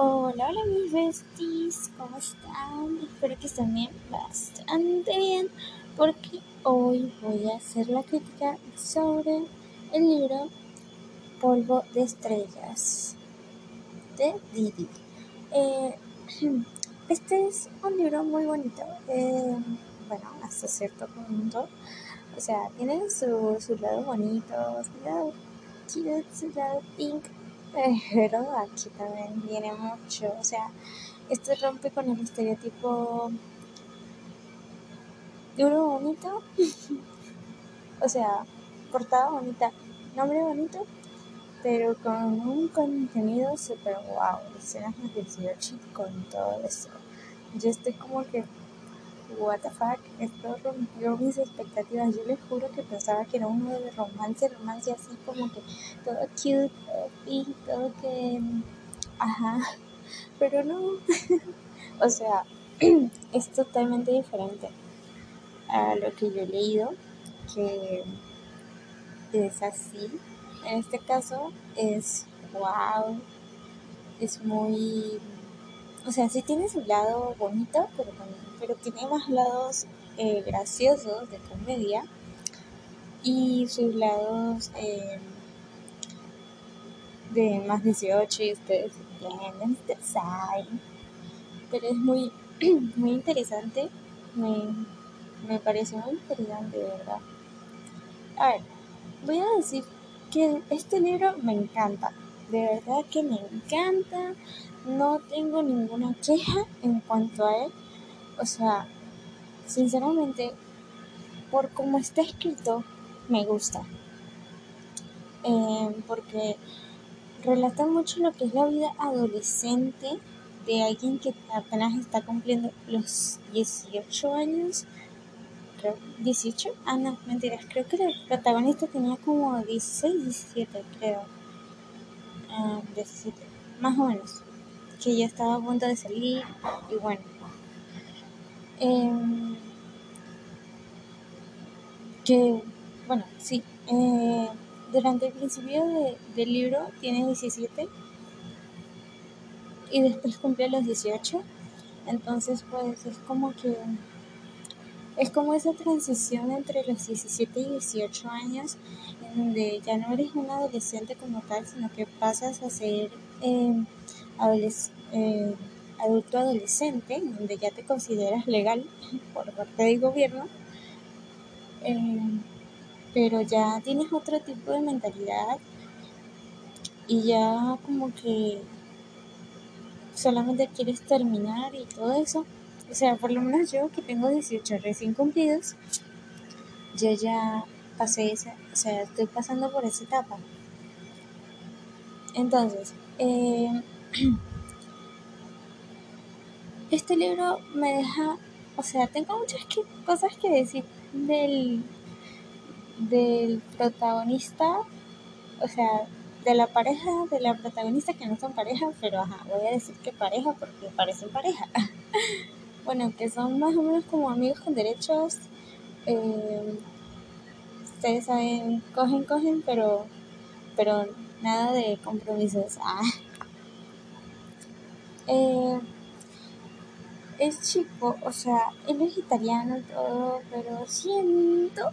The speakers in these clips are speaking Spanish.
Hola, hola mis besties, ¿cómo están? Espero que estén bien, bastante bien, porque hoy voy a hacer la crítica sobre el libro Polvo de Estrellas de Didi. Eh, este es un libro muy bonito, eh, bueno, hasta cierto punto. O sea, tiene su, su lado bonito, su lado cute, su lado pink, pero aquí también viene mucho, o sea, esto rompe con el estereotipo libro bonito, o sea, portada bonita, nombre bonito, pero con un contenido super wow, escenas más 18 con todo eso. Yo estoy como que, fuck, esto rompió mis expectativas. Yo les juro que pensaba que era uno de romance, romance así como que todo cute, todo pink, todo que, ajá, pero no, o sea, es totalmente diferente a lo que yo he leído, que es así. En este caso es wow, es muy, o sea, sí tiene su lado bonito, pero, pero tiene más lados eh, graciosos de comedia y sus lados eh, de más 18 y ustedes entienden, ustedes saben. Pero es muy, muy interesante, me, me pareció muy interesante, de verdad. A ver, voy a decir que este libro me encanta, de verdad que me encanta, no tengo ninguna queja en cuanto a él, o sea, sinceramente, por cómo está escrito, me gusta, eh, porque relata mucho lo que es la vida adolescente de alguien que apenas está cumpliendo los 18 años creo, 18. Ah, no, mentiras. Creo que el protagonista tenía como 16, 17, creo. 17, ah, más o menos. Que ya estaba a punto de salir y bueno. Em, que, bueno, sí. Eh, durante el principio del libro tiene 17 y después cumplió los 18. Entonces, pues es como que es como esa transición entre los 17 y 18 años, en donde ya no eres un adolescente como tal, sino que pasas a ser eh, eh, adulto adolescente, donde ya te consideras legal por parte del gobierno, eh, pero ya tienes otro tipo de mentalidad y ya como que solamente quieres terminar y todo eso. O sea, por lo menos yo que tengo 18 recién cumplidos, yo ya pasé esa, o sea, estoy pasando por esa etapa. Entonces, eh, este libro me deja, o sea, tengo muchas cosas que decir del, del protagonista, o sea, de la pareja de la protagonista que no son pareja, pero ajá, voy a decir que pareja porque parecen pareja. bueno, que son más o menos como amigos con derechos. Eh, ustedes saben, cogen, cogen, pero, pero nada de compromisos. Ah. Eh, es chico, o sea, es italiano y todo, pero siento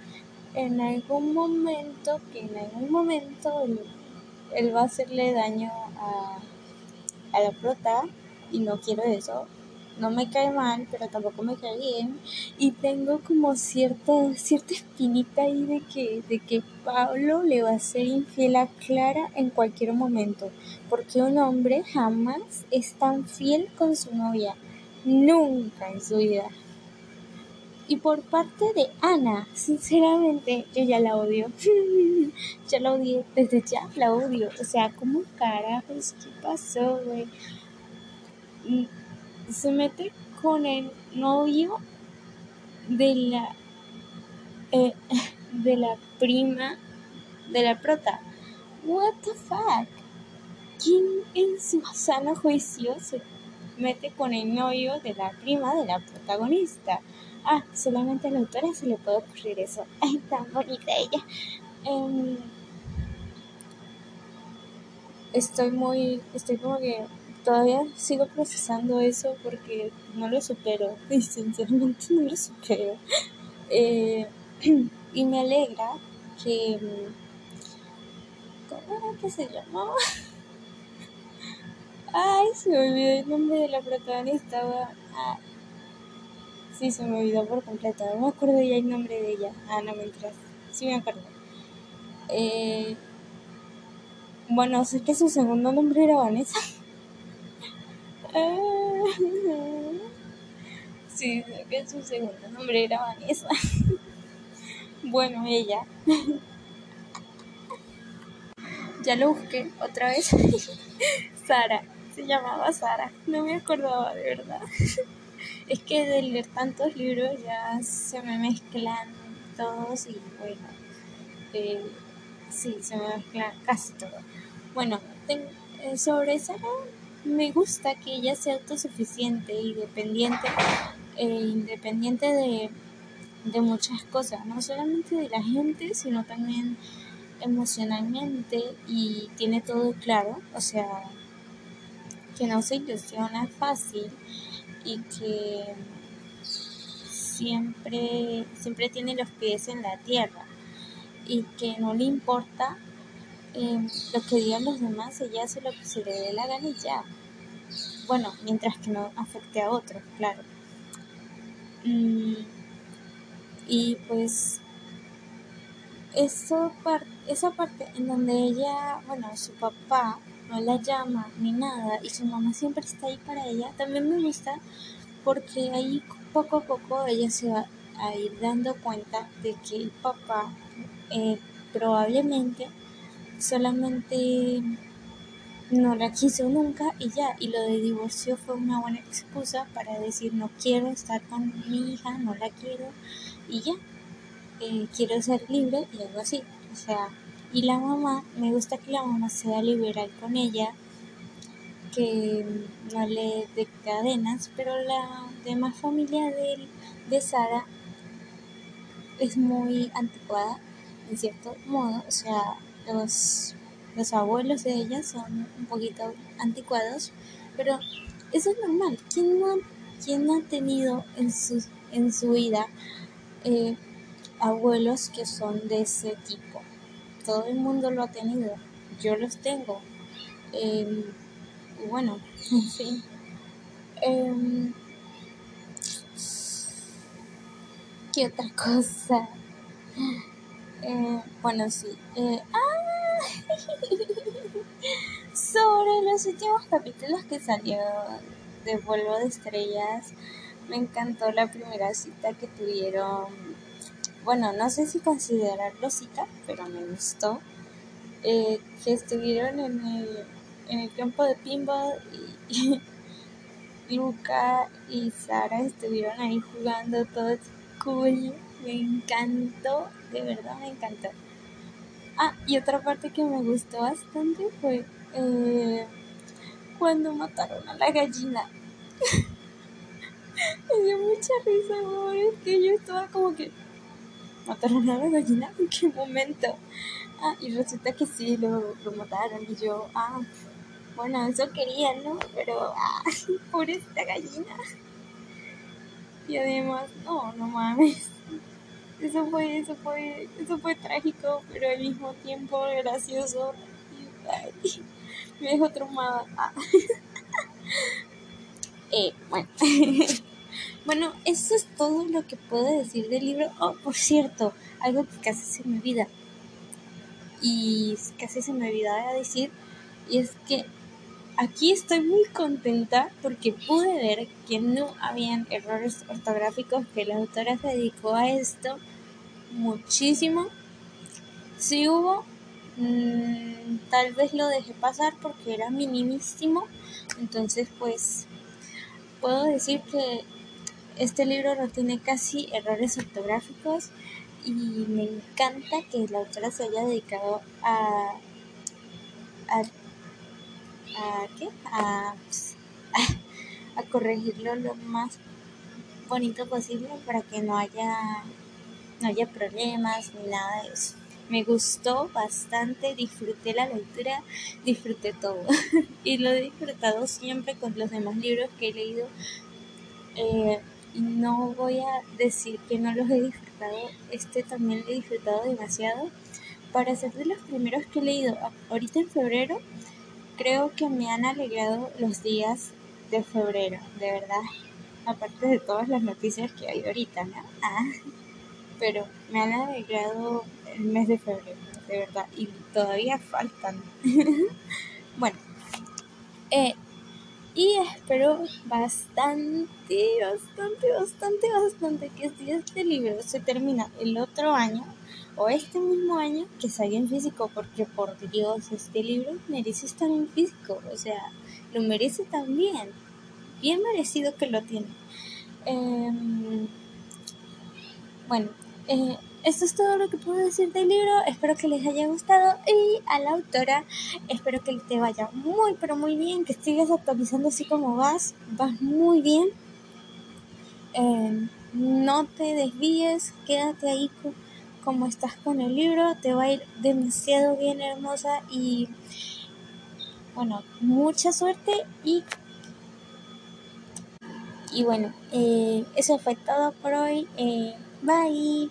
en algún momento que en algún momento él, va a hacerle daño a, a la prota y no quiero eso no me cae mal, pero tampoco me cae bien. Y tengo como cierta, cierta espinita ahí de que, de que Pablo le va a ser infiel a Clara en cualquier momento. Porque un hombre jamás es tan fiel con su novia. Nunca en su vida. Y por parte de Ana, sinceramente, yo ya la odio. ya la odié, desde ya la odio. O sea, ¿cómo carajos? ¿Qué pasó, güey? Se mete con el novio de la eh, de la prima de la prota. What the fuck? ¿Quién en su sano juicio se mete con el novio de la prima de la protagonista? Ah, solamente a la autora se le puede ocurrir eso. Ay, tan bonita ella. Em, estoy muy, estoy como que todavía sigo procesando eso porque no lo supero y sinceramente no lo supero. Eh, y me alegra que... ¿Cómo era que se llamaba? Ay, se me olvidó el nombre de la protagonista. Ah, sí, se me olvidó por completo. No me acuerdo ya el nombre de ella. Ah, no, mientras. Sí me acuerdo. Eh, bueno, sé que su segundo nombre era Vanessa. sí, sé que su segundo nombre era Vanessa. bueno, ella. ya lo busqué otra vez. Sara se llamaba Sara, no me acordaba de verdad. es que de leer tantos libros ya se me mezclan todos y bueno, eh, sí, se me mezclan casi todo. Bueno, eh, sobre Sara me gusta que ella sea autosuficiente y dependiente, eh, independiente de, de muchas cosas, no solamente de la gente, sino también emocionalmente y tiene todo claro, o sea, que no se ilusiona fácil y que siempre, siempre tiene los pies en la tierra y que no le importa em, lo que digan los demás, ella hace lo que se le dé la gana y ya. Bueno, mientras que no afecte a otros, claro. Mm, y pues eso, esa parte en donde ella, bueno, su papá no la llama ni nada y su mamá siempre está ahí para ella, también me gusta porque ahí poco a poco ella se va a ir dando cuenta de que el papá eh, probablemente solamente no la quiso nunca y ya, y lo de divorcio fue una buena excusa para decir no quiero estar con mi hija, no la quiero y ya, eh, quiero ser libre y algo así, o sea, y la mamá, me gusta que la mamá sea liberal con ella, que no le dé cadenas, pero la demás familia de, de Sara es muy anticuada, en cierto modo, o sea, los, los abuelos de ella son un poquito anticuados, pero eso es normal. ¿Quién no, quién no ha tenido en su, en su vida eh, abuelos que son de ese tipo? todo el mundo lo ha tenido, yo los tengo. Eh, bueno, en fin. Em, ¿Qué otra cosa? Eh, bueno, sí. Eh, ah, sobre los últimos capítulos que salió de Vuelvo de Estrellas, me encantó la primera cita que tuvieron bueno, no sé si considerarlo cita, pero me gustó, eh, que estuvieron en el, en el campo de pinball y, Luca y Sara estuvieron ahí jugando todo cool. Me encantó, de verdad me encantó. Ah, y otra parte que me gustó bastante fue eh, cuando mataron a la gallina. me dio mucha risa, amor. Es que yo estaba como que ¿Mataron a la gallina? ¿En qué momento? Ah, y resulta que sí, lo, lo mataron. Y yo, ah, bueno, eso quería, ¿no? Pero, ah, por esta gallina. Y además, no, no mames. Eso fue, eso fue, eso fue trágico, pero al mismo tiempo gracioso. Me dejó traumada. Ah. eh, bueno. Bueno, eso es todo lo que puedo decir del libro. Oh, por cierto, algo que casi se me olvida. Y casi se me olvidaba decir. Y es que aquí estoy muy contenta porque pude ver que no habían errores ortográficos, que la autora se dedicó a esto muchísimo. Si hubo, mm, tal vez lo dejé pasar porque era minimísimo. Entonces, pues, puedo decir que este libro no tiene casi errores ortográficos y me encanta que la autora se haya dedicado a a, a ¿qué? A, a, corregirlo lo más bonito posible para que no haya no haya problemas ni nada de eso. me gustó bastante, disfruté la lectura, disfruté todo. y lo he disfrutado siempre con los demás libros que he leído. Eh, no voy a decir que no los he disfrutado, este también lo he disfrutado demasiado. Para ser de los primeros que he leído ahorita en febrero, creo que me han alegrado los días de febrero, de verdad. Aparte de todas las noticias que hay ahorita, ¿no? Ah, pero me han alegrado el mes de febrero, de verdad. Y todavía faltan. bueno, eh, y espero bastante, bastante, bastante, bastante que este libro se termina el otro año o este mismo año que salga en físico, porque por Dios, este libro merece estar en físico, o sea, lo merece también, bien merecido que lo tiene. Em, bueno, eh, esto es todo lo que puedo decir del libro. Espero que les haya gustado y a la autora espero que te vaya muy pero muy bien, que sigas actualizando así como vas, vas muy bien. Em, no te desvíes, quédate ahí como estás con el libro, te va a ir demasiado bien hermosa y bueno, mucha suerte y y bueno, eh, eso fue todo por hoy. Eh, bye.